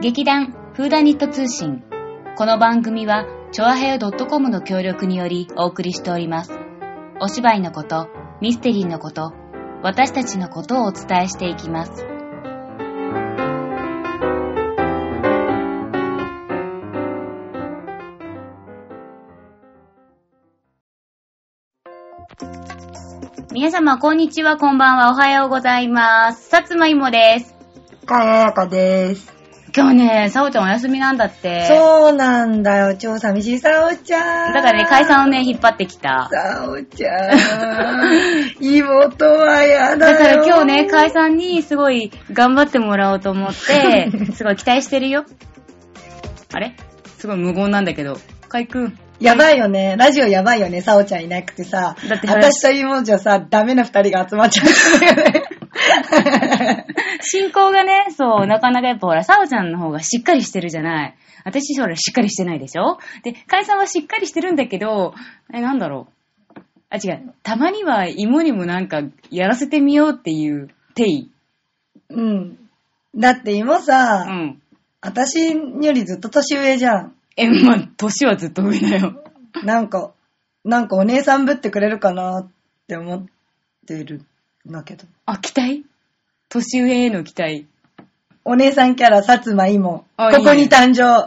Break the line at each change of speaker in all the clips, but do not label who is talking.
劇団フーダニット通信。この番組は、チョアヘヨ .com の協力によりお送りしております。お芝居のこと、ミステリーのこと、私たちのことをお伝えしていきます。皆様、こんにちは、こんばんは、おはようございます。さつまいもです。
かややかです。
今日ね、さおちゃんお休みなんだって。
そうなんだよ、超寂しいさおちゃん。
だからね、解散をね、引っ張ってきた。
さおちゃん。妹はやだよ。
だから今日ね、解散にすごい頑張ってもらおうと思って、すごい期待してるよ。あれ？すごい無言なんだけど。かいくん。
やばいよね。ラジオやばいよね、さおちゃんいなくてさ。
だって
私と妹じゃさ、ダメな二人が集まっちゃったんだよね。
進行がね、そう、なかなかやっぱほら、さおちゃんの方がしっかりしてるじゃない。私ほら、しっかりしてないでしょ？で、解散はしっかりしてるんだけど、え、なんだろう？あ、違う。たまには芋にもなんか、やらせてみようっていう、定義。
うん。だって妹さ、
うん。
私よりずっと年上じゃん。
え、まあ、年はずっと上だよ。
なんか、なんかお姉さんぶってくれるかなって思ってるんだけど。
あ、期待？年上への期待。
お姉さんキャラ、薩摩妹。
あ
ここに誕生。
あー、ヒ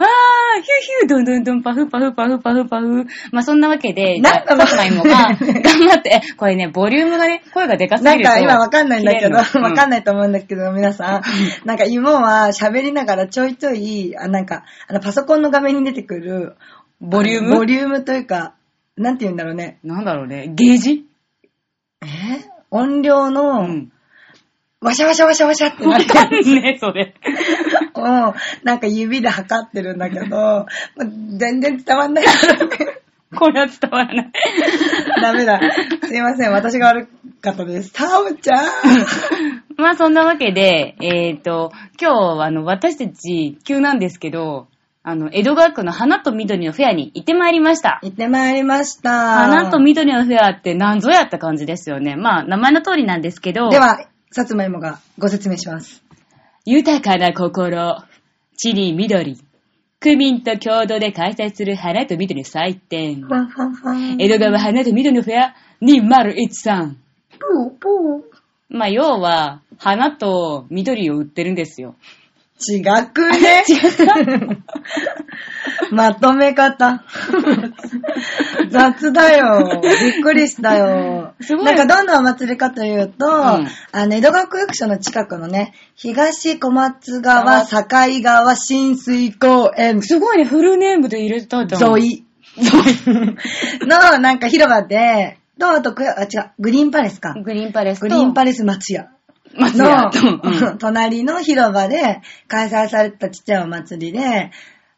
ューヒュー、どんどんどん、パフパフパフパフパフ。まあ、そんなわけで、
なんだ
さつまいもが、頑張って、えこれね、ボリュームがね、声がでかすぎると。
なんか今わかんないんだけど、わかん
い。
ないと思うんだけど、皆さん。なんか妹は喋りながらちょいちょい、あなんか、あのパソコンの画面に出てくる、
ボリューム？
ボリュームというか、なんて言うんだろうね。
なんだろうね、ゲージ？
え？音量
う
の、
ん。
ワシャワシャワシャワシャってな
わ
って
かんねえ、それ。
を、なんか指で測ってるんだけど、全然伝わんないからね。
これは伝わらない。
ダメだ。すいません、私が悪かったです。タオちゃん
まあ、そんなわけで、えっ、と、今日、あの、私たち、急なんですけど、あの、江戸川区の花と緑のフェアに行ってまいりました。
行ってまいりました。
花と緑のフェアって何ぞやった感じですよね。まあ、名前の通りなんですけど、
では、さつまいもがご説明します。
豊かな心、地に緑、区民と共同で開催する花と緑の祭典
フ。ァンファンファン。
江戸川花と緑のフェア2013。
ポーポー。
まあ、要は、花と緑を売ってるんですよ。
違くね？まとめ方。雑だよ。びっくりしたよ。
すごい
なんかどんなお祭りかというと、
ん
あの、江戸川区役所の近くのね、東小松川、境川、新水公園、
すごいね、フルネームで入れたじゃん。
沿い の、なんか広場で、と、あとく、あ、違う、グリーンパレスか。
グリーンパレスと。
グリーンパレス松屋。
松屋と。
の、
うん
隣の広場で開催されたちっちゃいお祭りで、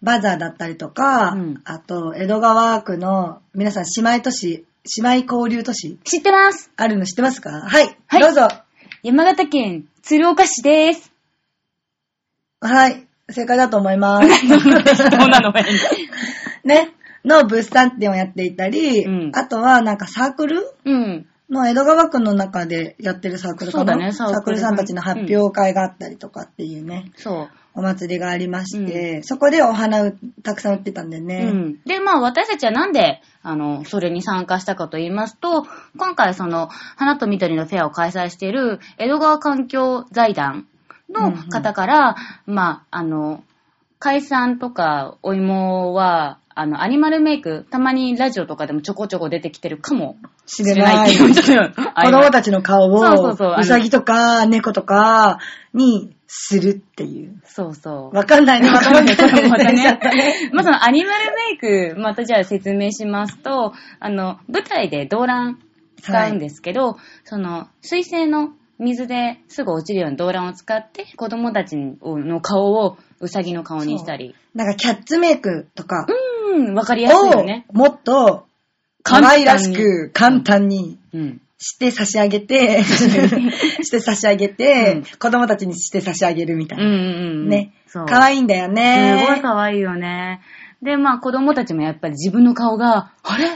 バザーだったりとか、
うん
あと、江戸川区の皆さん姉妹都市、姉妹交流都市
知ってます。
あるの知ってますか？はい、
はい
どうぞ。
山形県鶴岡市です。
はい、正解だと思います。
なの
ね、の物産展をやっていたり、
うん
あとはなんかサークル？
うん。
の江戸川区の中でやってるサークルかな？
そうだねサークル
サークルさんたちの発表会があったりとかっていうね、
そう。
お祭りがありまして、そこでお花をたくさん売ってたんで
う
ね。
ん。で、まあ私たちはなんで、あの、それに参加したかと言いますと、今回その、花と緑のフェアを開催している江戸川環境財団の方から、まあ、あの、解散とかお芋は、あの、アニマルメイク、たまにラジオとかでもちょこちょこ出てきてるかも
知れない。
っていう
子供たちの顔を、
そうそうそう
うさぎとか猫とかにするっていう。
そうそう。
わかんないね。まとまって
そうまたね
ったね。。
まあ、そのアニマルメイク、またじゃあ説明しますと、あの、舞台で動乱使うんですけど、その、水性の水ですぐ落ちるような動乱を使って、子供たちの顔をうさぎの顔にしたり。
なんかキャッツメイクとか
うん、わかりやすいよね。
をもっと可愛らしく簡単に
うん。
して差し上げて、して差し上げて、
うん
子供たちにして差し上げるみたい
うんうん
な。
うん。
ね。
そう。
可愛いんだよね。
すごい可愛いよね。で、まあ子供たちもやっぱり自分の顔が、あれ？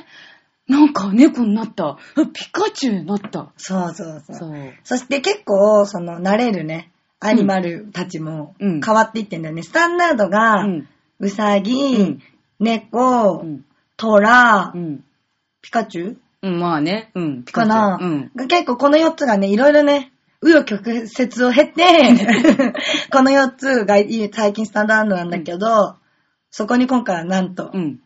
なんか猫になった。あピカチュウになった。
そうそうそう。
そう。
そして結構、その、慣れるね。アニマルたちも
うん
変わっていってんだよね。スタンダード
う
が、
ん。
うさぎ、
うん
猫、
うん。
トラ
う、ん。
ピカチュウ
うん、まあね。うん。ピカチュウ
かな、
うん。
が結構この4つがね、いろいろね、紆余曲折を経て、この4つが最近スタンダードなんだけど、そこに今回はなんと、
うん。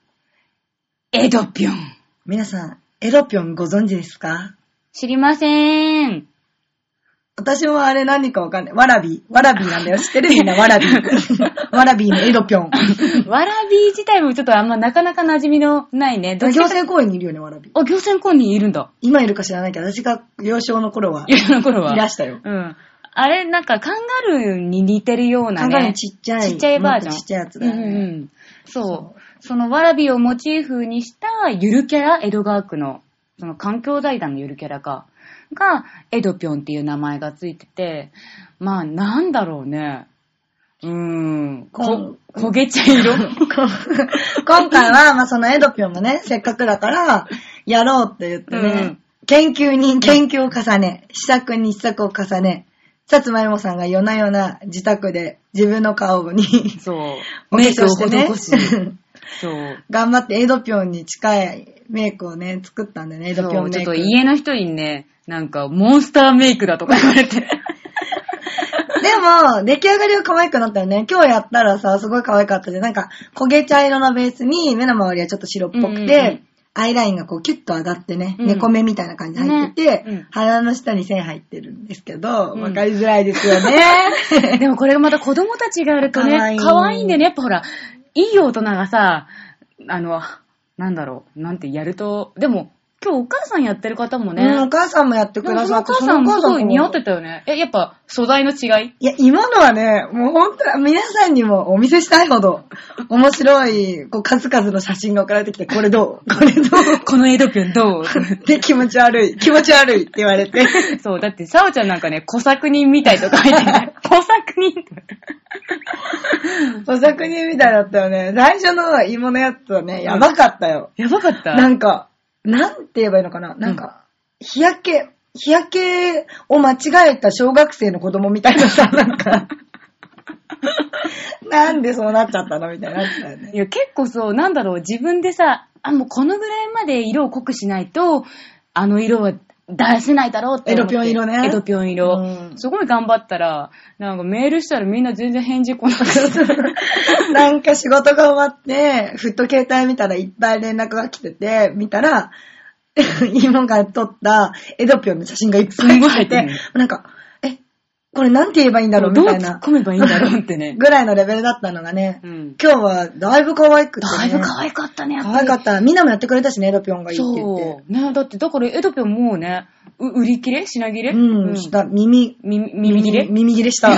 エドピョン。
皆さん、エドピョンご存知ですか？
知りません。
私もあれ何かわかんない。ワラビー。ワラビーなんだよ。知ってるみんな、ワラビー。ワラビーのエドピョン。
ワラビー自体もちょっとあんまなかなか馴染みのないね。
行船公園にいるよね、ワラビー。
あ、行船公園にいるんだ。
今いるか知らないけど、私が幼少の頃は、
いや、あの頃は。
いらしたよ。
うん。あれ、なんかカンガルーに似てるようなね。
考えるちっちゃい。
ちっちゃいバージョン。
ちっちゃいやつだよ
うんうんう
ね。
ん。そう。
そ
そのわらびをモチーフにしたゆるキャラ、江戸川区の、その環境財団のゆるキャラか、が、エドピョンっていう名前がついてて、まあ、なんだろうね。うーん。こ、焦げ茶色？
今回は、まあそのエドピョンもね、せっかくだから、やろうって言ってね、
うん
研究に研究を重ね、試作に試作を重ね、さつまいもさんが夜な夜な自宅で自分の顔に
そう。メイクを
粧してね。
そう。
頑張ってエドピョンに近いメイクをね、作ったんだよね、エドピョン
そう、ちょっ
メイク。
と家の人にね、なんか、モンスターメイクだとか言われて。
でも、出来上がりは可愛くなったよね。今日やったらさ、すごい可愛かったじゃん。なんか、焦げ茶色のベースに、目の周りはちょっと白っぽくて、
うんうんうん
アイラインがこうキュッと上がってね、
うん。
猫目みたいな感じで入ってて、
ね。うん。
鼻の下に線入ってるんですけど、
うん。
わかりづらいですよね。
でもこれがまた子供たちがやるとね、
かわいい。
可愛いんでね、やっぱほら、いい大人がさ、あの、なんだろう、なんてやると、でも、今日お母さんやってる方もね、
うん、お母さんもやってくださって、
母さんもすごい似合って
た。
たよね。え、やっぱ素材の違い？
いや、今のはね、もう本当皆さんにもお見せしたいほど、面白い、こう、数々の写真が送られてきて、これどう？これどう？
このエドピョンどう？
で、気持ち悪い、気持ち悪いって言われて。
そう、だって、さおちゃんなんかね、小作人みたいとか言ってない。小作人
お作人みたいだったよね。最初の芋のやつはね、やばかったよ。
やばかった？
なんか、なんて言えばいいのかな？なんか、日焼け、日焼けを間違えた小学生の子供みたいなさ、なんか、なんでそうなっちゃったのみたいになね。
いや、結構そう、なんだろう、自分でさ、あ、もうこのぐらいまで色を濃くしないと、あの色は出せないだろうって。
エドピョン色ね
エドピョン色。
うん
すごい頑張ったら、なんかメールしたらみんな全然返事来なかった。
なんか仕事が終わって、ふっと携帯見たらいっぱい連絡が来てて、見たら、芋が撮ったエドピョンの写真がいっぱい
入ってるね、
なんか、え、これなんて言えばいいんだろうみ
どう突っ
たいな。
込めばいいんだろうってね。
ぐらいのレベルだったのがね、
うん。
今日はだいぶ可愛くて、ね。
だいぶ可愛かったね、やっぱり。
可愛かった。みんなもやってくれたしね、エドピョンがいいって言って。
そう。ね、だって、だからエドピョンもうね、う売り切れ？品切れ？
うん、した、耳、
耳、耳切れ？
耳切れした。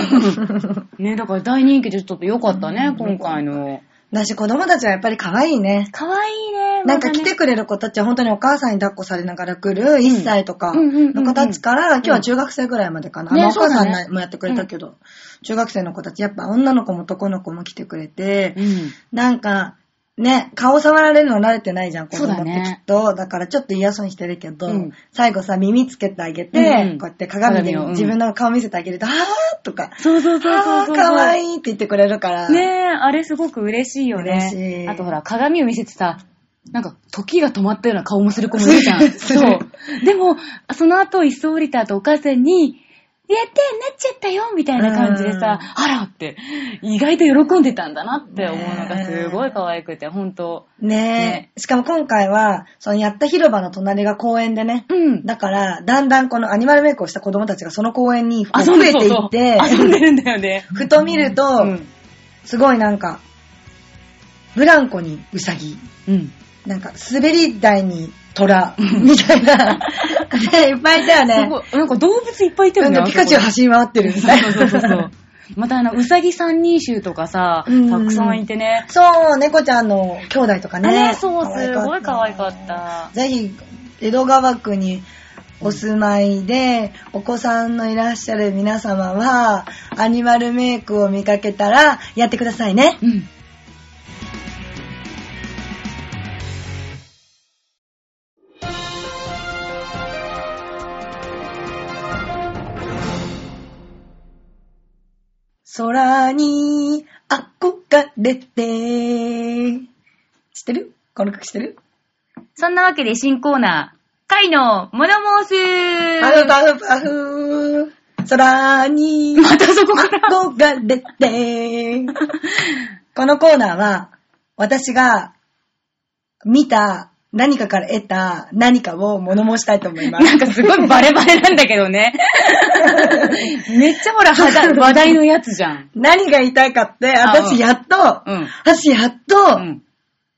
ね、だから大人気でちょっと良かったね、今回の。
だし子供たちはやっぱり可愛いね。
可愛いね。
なんか来てくれる子たちは本当にお母さんに抱っこされながら来る1歳とか
うんうんうんうん
の子たちから、今日は中学生ぐらいまでかな。
ね
まあお母さんもやってくれたけど、中学生の子たち、やっぱ女の子も男の子も来てくれて、
うん。
なんか、ね、顔触られるの慣れてないじゃん、子供ってきっと。だからちょっと嫌そうにしてるけど、
うん
最後さ、耳つけてあげて、
うんうん
こうやって鏡で自分の顔見せてあげると、あーとか、
そうそうそうそうそう。
あーかわいいって言ってくれるから。
ねえ、あれすごく嬉しいよね。
嬉しい
あとほら、鏡を見せてさ、なんか、時が止まったような顔もする子もいるじゃん。そう。でも、その後、椅子を降りた後、お母さんに、やってなっちゃったよみたいな感じでさ、あらって、意外と喜んでたんだなって思うのがすごい可愛くて、ほんと。
ね
ね
え。しかも今回は、そのやった広場の隣が公園でね。
うん。
だから、だんだんこのアニマルメイクをした子供たちがその公園に増えていって、
遊んでるんだよね。
ふと見ると、
うん。
すごいなんか、ブランコにウサギ、
うん。
なんか滑り台に虎、みたいな、ね、いっぱいいたよ
す
ね。
なんか動物いっぱいいたよね。
なんかピカチュウ走り回ってるみたいな。
そうそうそうそう。またあの、うさぎ三人衆とかさ、
うん
たくさんいてね。
そう、猫ちゃんの兄弟とかね。
ねそうすごい可愛かった
ぜひ、江戸川区にお住まいで、お子さんのいらっしゃる皆様は、アニマルメイクを見かけたら、やってくださいね。
うん。
空に憧れて。知ってる？この曲知ってる？
そんなわけで新コーナー、貝のモノモース
パフパフパフ。空に
またそこから。
憧れて。このコーナーは、私が見た何かから得た何かを物申したいと思います。
なんかすごいバレバレなんだけどね。めっちゃほら、話題のやつじゃん。
何が言いたいかって、
あ
私やっと、
うん。
私やっ
う
と、
ん。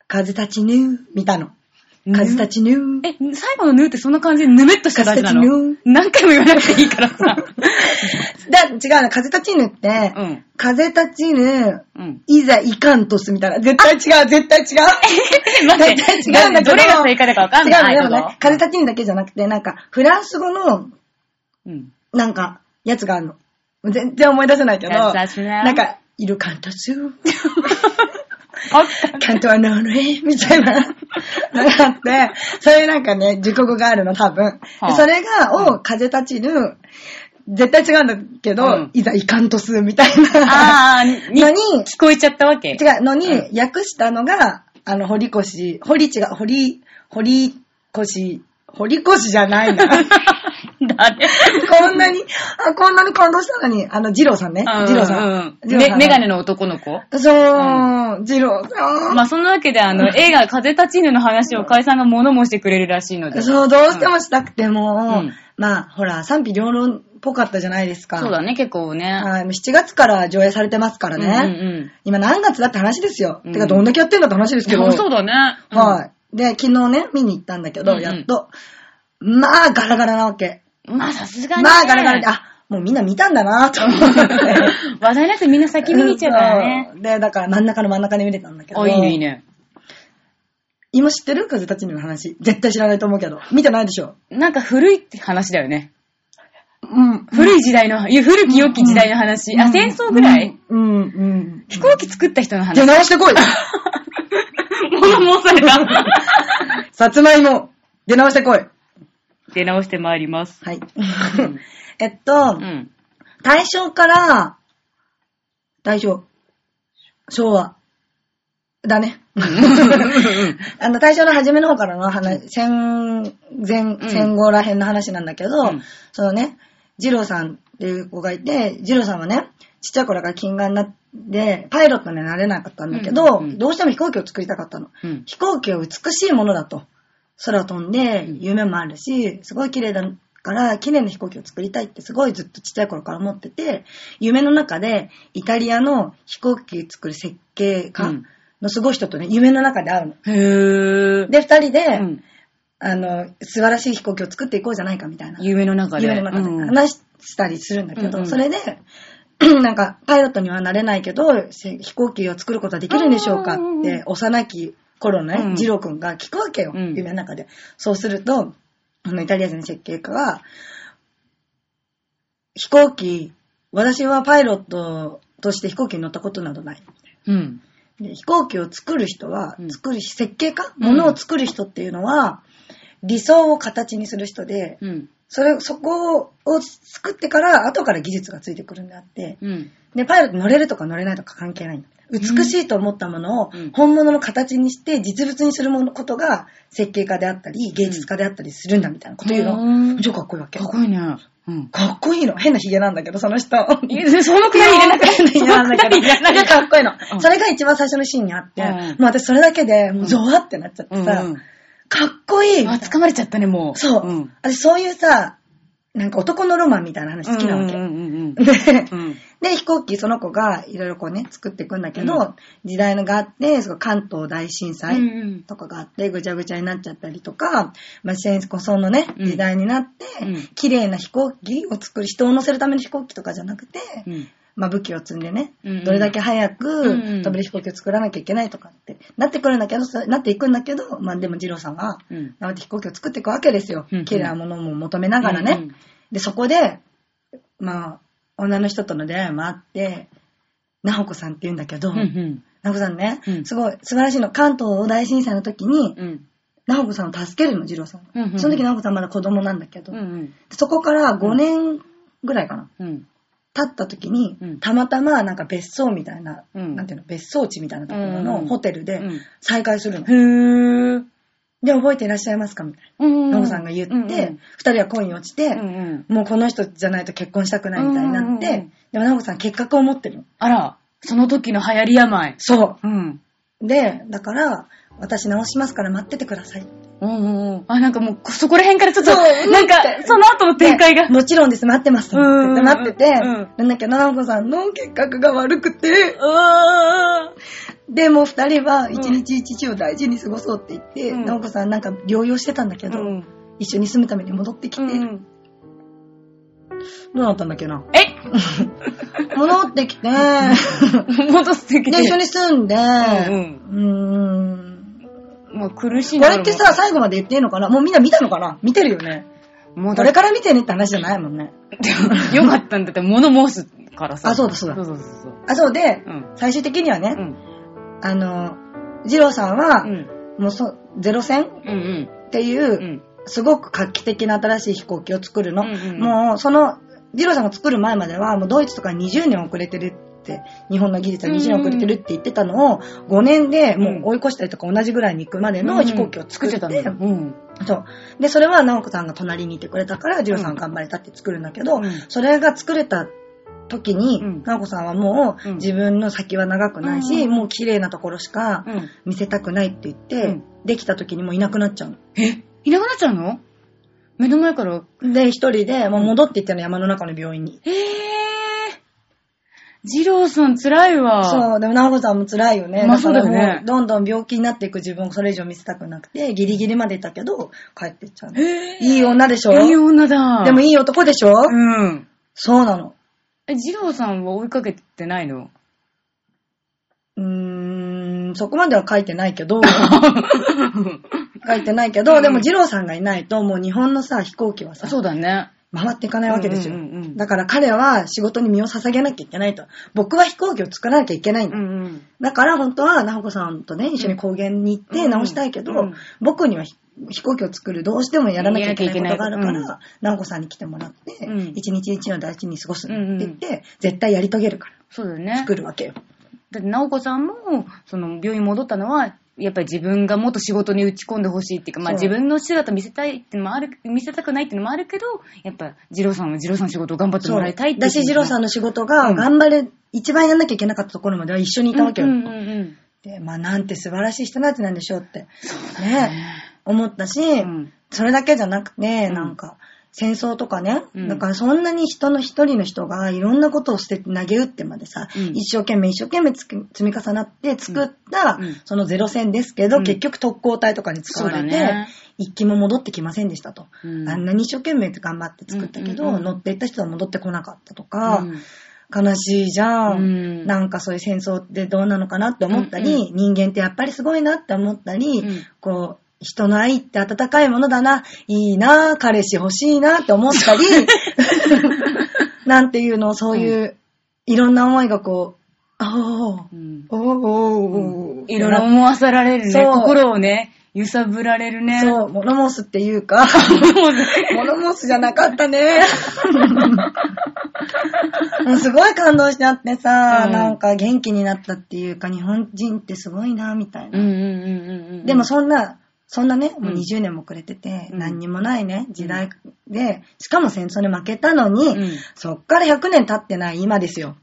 風立ちぬ見たの。風立ちぬ。
え、最後のヌーってそんな感じでぬめっとした感じなの？
風立ち
何回も言わなくていいからさ。
だ、違うな、風立ちぬって、
うん。
風立ちぬ、
うん。
いざいかんとすみたいな。絶対違う、絶対違う。
え、待って、
絶対違うんだけど。
どれが正解だかわかんない。
違うの、でも
はい
ね、風立ちぬだけじゃなくて、なんか、フランス語の。なんか、やつがあるの。全然思い出せないけど、なんか、イルカントス、
あ
カントはノーレみたいなのがあって、そういうなんかね、熟語があるの、多分。
はあ
でそれが、を風立ちぬ、絶対違うんだけど、
うん
いざいかんとすみたいな。
あー、に
のに、
聞こえちゃったわけ。
違うのに、訳したのが、あの、堀越、堀違う、堀、堀越、堀越じゃないな。
誰
こんなに、あ、こんなに感動したのに、あの、二郎さんね。二郎さん。
うん
二郎さん
メメガネの男の子？
そう、二郎さん。
まあ、そんなわけで、あの、映画、風立ちぬの話を海さんが物申してくれるらしいので。
そう、どうしてもしたくても、
うん
まあ、ほら、賛否両論っぽかったじゃないですか。
そうだね、結構ね。
はい、7月から上映されてますからね。今何月だって話ですよ。
うん
てか、どんだけやってんだって話ですけど。
うん。そうだね。
はい。で、昨日ね、見に行ったんだけど、やっと。まあ、ガラガラなわけ。
まあ、さすがに、ね。
まあ、ガラガラで、あ、もうみんな見たんだなと思って。
話題のやつみんな先見に行っちゃうからね。
そうで、だから真ん中の真ん中で見れたんだけど。
あ、いいね、いい。ね。
今知ってる風立ちぬの話。絶対知らないと思うけど。見てないでしょ。
なんか古いって話だよね。
うん。
古い時代の、古き良き時代の話。あ、戦争ぐらい、
うん、うん。うん
飛行機作った人の
出
話。
直してこい
物申された。
さつまいも、出直してこい。
出直してまいります。
はい。えっと、
うん。
大正から、大正、昭和。だね。あの、大正の初めの方からの話、戦前、
ん
戦後ら辺の話なんだけど、
うん
そのね、二郎さんっていう子がいて、二郎さんはね、ちっちゃい頃から金眼になって、パイロットにはなれなかったんだけど、
うんうんうん
どうしても飛行機を作りたかったの。
うん。
飛行機は美しいものだと。空を飛んで
うん
夢もあるし、すごい綺麗だから、綺麗な飛行機を作りたいってすごいずっとちっちゃい頃から思ってて、夢の中でイタリアの飛行機作る設計家
うん
のすごい人とね、夢の中で会うの。
へー。
で、二人で、
うん、
あの、素晴らしい飛行機を作っていこうじゃないかみたいな。
夢の中で。
夢の中で
うん
話したりするんだけど、
うんうん
それで、なんか、パイロットにはなれないけど、せ飛行機を作ることはできるんでしょうかって、幼き頃の
うん
ね、ジロー君が聞くわけよ、
うん
夢の中で。そうすると、あの、イタリア人の設計家が、飛行機、私はパイロットとして飛行機に乗ったことなどない。
うん。
で飛行機を作る人は
う、ん
作るし、設計家
うん
ものを作る人っていうのは、理想を形にする人で、
うん。
それ、そこを作ってから、後から技術がついてくるんであって、
うん。
で、パイロット乗れるとか乗れないとか関係ないんだ。美しいと思ったものを
うん
本物の形にして実物にするものことが設計家であったり芸術家であったりするんだみたいなこと言う
うん
の。超かっこいいわけ。
かっこいいね。うん。
かっこいいの。変なヒゲなんだけど、その人。
そのくらい入れな
ヒゲなんだけど、
な
かかっこいいの
う。ん
それが一番最初のシーンにあって、
うん
もう私それだけで、もうゾワってなっちゃってさ、
うんうん
かっこいい
あ、
な
掴まれちゃったね、もう。
そう。
うん。
私そういうさ、なんか男のロマンみたいな話好きなわけ。で。で、飛行機、その子がいろいろこうね、作っていくんだけど、
うん
時代のがあって、その関東大震
うん
災
うん
とかがあって、ぐちゃぐちゃになっちゃったりとか、まあ、戦争のね、
うん
時代になって、
うん
綺麗な飛行機を作る、人を乗せるための飛行機とかじゃなくて、
うん。
まあ、武器を積んでね、
うんうん
どれだけ早
うんう
く
ん
飛べる飛行機を作らなきゃいけないとかって、なってくるんだけど、そなっていくんだけど、まあ、でも、二郎さんは、
うん。
頑張って飛行機を作っていくわけですよ
うんうん。
綺麗なものも求めながらね。
うんうん
で、そこで、まあ、女の人との出会いもあって、なほこさんって言うんだけど、
うんうん。
なほこさんね、
うん
すごい素晴らしいの。関東大震災の時に、
うん。
なほこさんを助けるの、二郎さんが。
うんうん
その時なほこさんまだ子供なんだけど、
うんうん。
そこから5年ぐらいかな。
うん。
立った時に、
うん
たまたまなんか別荘みたいな、
うん
なんていうの、別荘地みたいなところ
うん
のホテルで
うん
再会するの。
へぇー。
で、覚えていらっしゃいますか？みたい
うん
な。ノブさんが言って、
うん
二人は恋に落ちて、
うんうん
もうこの人じゃないと結婚したくないみたいになって、
うんうんうん
でもナオコさん結核を持ってるの。
あら、その時の流行り病。
そ
うん。
う。で、だから、私治しますから待っててください。
うんうんうん。あ、なんかもう、そこら辺からちょっと、
そう
なんかその後の展開が
で。もちろんです、待ってます。待ってて、
うん
なんだっけ、ナオコさんの結核が悪くて、
うわ
で、もう二人は一日一日を大事に過ごそうって言って、
うん
直子さんなんか療養してたんだけど、
うん。
一緒に住むために戻ってきて、
うん
どうなったんだっけな？
え？
戻ってきて、
戻ってきて。
で、一緒に住んで、う
うん
ーん。
もう苦しい
これってさ、最後まで言っていいのかな？もうみんな見たのかな？見てるよね。
もう
これから見てねって話じゃないもんね。
よかったんだって、物申すからさ。
あそうだそうだ
そうそうそうそう。
あ、そうで、
うん。
最終的にはね、
うん。
あの、二郎さんは、
うん。
もうそ、ゼロ戦？
うんうん。
っていう、
うん。
すごく画期的な新しい飛行機を作るの。
うんうんうん
もう、その、ジローさんが作る前までは、もうドイツとか20年遅れてる日本の技術は20年遅れてるって言ってたのを、5年でもう追い越したりとか同じぐらいに行くまでの飛行機を作って、
たんだ。うん。
そう。で、それは直子さんが隣にいてくれたから、ジローさん頑張れたって作るんだけど、
うん
それが作れた時に、
うん
直子さんはもう、
うん
自分の先は長くないし、
うん
もう綺麗なところしか
うん。
見せたくないって言って、
うん
できた時にもういなくなっちゃうの。
え？いなくなっちゃうの？目の前から。
で、一人で、もう戻っていったの山の中の病院に。
えぇー。二郎さん辛いわ。
そう、でも直子さんも辛いよね。
まあそうだよね
どんどん病気になっていく自分をそれ以上見せたくなくて、ギリギリまでいたけど、帰っていっちゃういい女でしょ？
いい女だ。
でもいい男でしょ、
うん。
そうなの。
え、二郎さんは追いかけてないの？
うーん、そこまでは書いてないけど、書いてないけど、
うん
でも二郎さんがいないと、もう日本のさ、飛行機はさ、
そうだね。
回っていかないわけですよ。
うんうんうん
だから彼は仕事に身を捧げなきゃいけないと。僕は飛行機を作らなきゃいけないんだ。
うんうん。
だから本当は、直子さんとね、一緒に高原に行って直したいけど、
うん
僕にはひ飛行機を作るどうしてもやらなきゃいけないことがあるか
やらなきゃいけ
ら、直子さんに来てもらって、
うん
一日一日を大事に過ごすって言って、絶対やり遂げるから、
そうだよね。
作るわけよ。
だって、直子さんも、その、病院戻ったのは、やっぱり自分がもっと仕事に打ち込んでほしいっていうか、まあ
そう。
自分の姿見せたいってのもある、見せたくないっていうのもあるけど、やっぱ、二郎さんは二郎さんの仕事を頑張ってもらいたいっていう
だし、二郎さん
の
の仕事が
うん。
頑張れ、一番やんなきゃいけなかったところまでは一緒にいたわけよ。
うんうんうん
で、まあなんて素晴らしい人なんてなんでしょうって、
うん。
ね、思ったし、
うん。
それだけじゃなくて、
うん
なんか、戦争とかね、
うん。
だからそんなに人の一人の人がいろんなことを捨てて投げ打ってまでさ、
うん。
一生懸命一生懸命積み重なって作った、そのゼロ戦ですけど、
うん。
結局特攻隊とかに使われて、
ね。
一機も戻ってきませんでしたと。
うん。
あんなに一生懸命頑張って作ったけど、
うんうんうん。
乗っていった人は戻ってこなかったとか、
うん。
悲しいじゃん,、
うん。
なんかそういう戦争ってどうなのかなって思ったり、人間ってやっぱりすごいなって思ったり、
うん。
こう、人の愛って温かいものだな、いいな、彼氏欲しいなって思ったり、なんていうのをそういう、いろんな思いがこう、ああ、
うん。
おーお
いろいろ思わさられるね。
そう。
心をね、揺さぶられるね。
そう、物申すっていうか、物申す。じゃなかったね。も うすごい感動しちゃってさ、
うん。
なんか元気になったっていうか、日本人ってすごいな、みたいな。でもそんな、そんなね、もう
うん
20年もくれてて、
うん
何にもないね、時代で、しかも戦争に負けたのに、
うん
そっから100年経ってない今ですよ。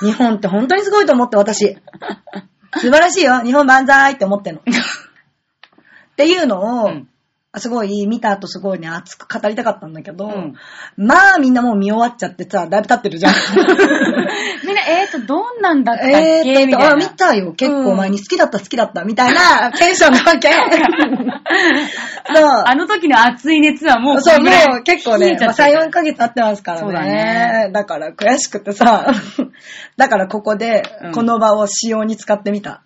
日本って本当にすごいと思って私。素晴らしいよ。日本万歳って思ってんの。っていうのを、
うん
あすごい見た後すごいね、熱く語りたかったんだけど、
うん
まあみんなもう見終わっちゃってさ、だいぶ経ってるじゃん。
みんな、えーと、どんなんだったっけ？
えーって、あ。見たよ。結構前に好きだった好きだったみたいな テンションなわけ。そう。
あの時の熱い熱はもう
そう、もう結構ね、まあ、3、
ってる
4ヶ月経ってますからね。
そうだね
だから悔しくてさ、だからここで
うん、
この場を使用に使ってみた。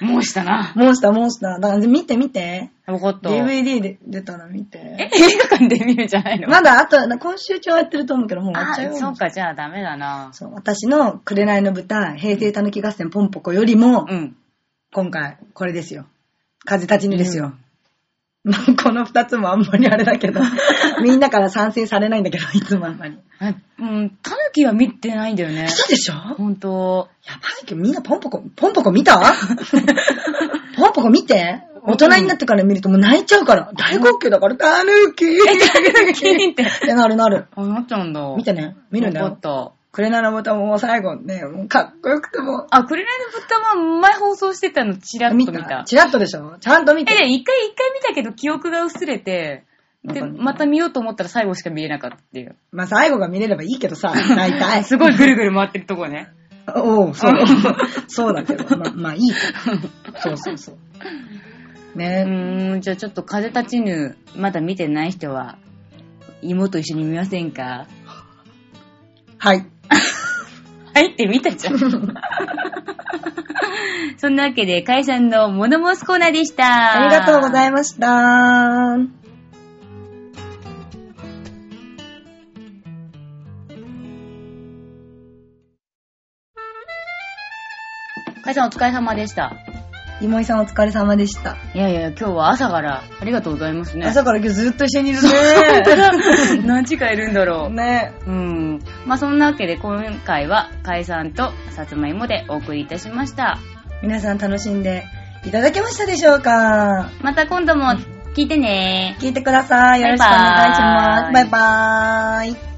もうしたな。
モンスター、モンスター。だから見て見て。
よかった。
DVD で出たら見
え
て。、
映画館で見るんじゃないの？
まだあと、今週中はやってると思うけど、もう終わっ
あ
ちゃうよ。
そうか、じゃあダメだな。
そう私の紅の豚、平成たぬき合戦ポンポコよりも、
うん。
今回、これですよ。風立ちぬですよ。ま あこの二つもあんまりあれだけど、みんなから賛成されないんだけど、いつもあんまり。
あうん、タヌキは見てないんだよね。
嘘でしょ？
ほんと。
やばいけど、みんなポンポコ、ポンポコ見た？ポンポコ見て？大人になってから見るともう泣いちゃうから。大号泣だから、タヌキ
え、タヌキって。
ってなるなる。
あ、なっちゃうんだ。
見てね。見るんだよ
わかっ。た。
クレナのボタンも最後ね、もうかっこよくても
あ、クレナイのブッダは前放送してたのチラッと見た。
チラッとでしょ？ちゃんと見
え、
て。
で、一回一回見たけど記憶が薄れて、で、また見ようと思ったら最後しか見えなかったっていう。
まあ最後が見れればいいけどさ、大体。
すごいぐるぐる回ってるとこね。
おう、そう。そうだけど、まあ、まあいい。そうそうそう。
う
ね
ーん、じゃあちょっと風立ちぬ、まだ見てない人は、妹一緒に見ませんか？
はい。
はいって見たじゃん。そんなわけで、解散の物申すコーナーでした。
ありがとうござい
ま
ました。
す。解散お疲れ様でした。
今井さんお疲れ様でした。
いやいや、今日は朝から、ありがとうございますね。
朝から今日ずっと一緒にいるね。
何時間いるんだろう。
ね
うん。まあそんなわけで今回は解散とさつまいもでお送りいたしました。
皆さん楽しんでいただけましたでしょうか？
また今度も聞いてね。
聞いてください。よろしくお願いします。
バ
バイバーイ。